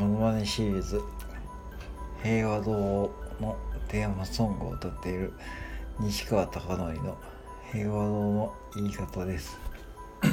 モノマネシリーズ平和堂のテーマソングを歌っている西川貴教の平和堂の言い方です。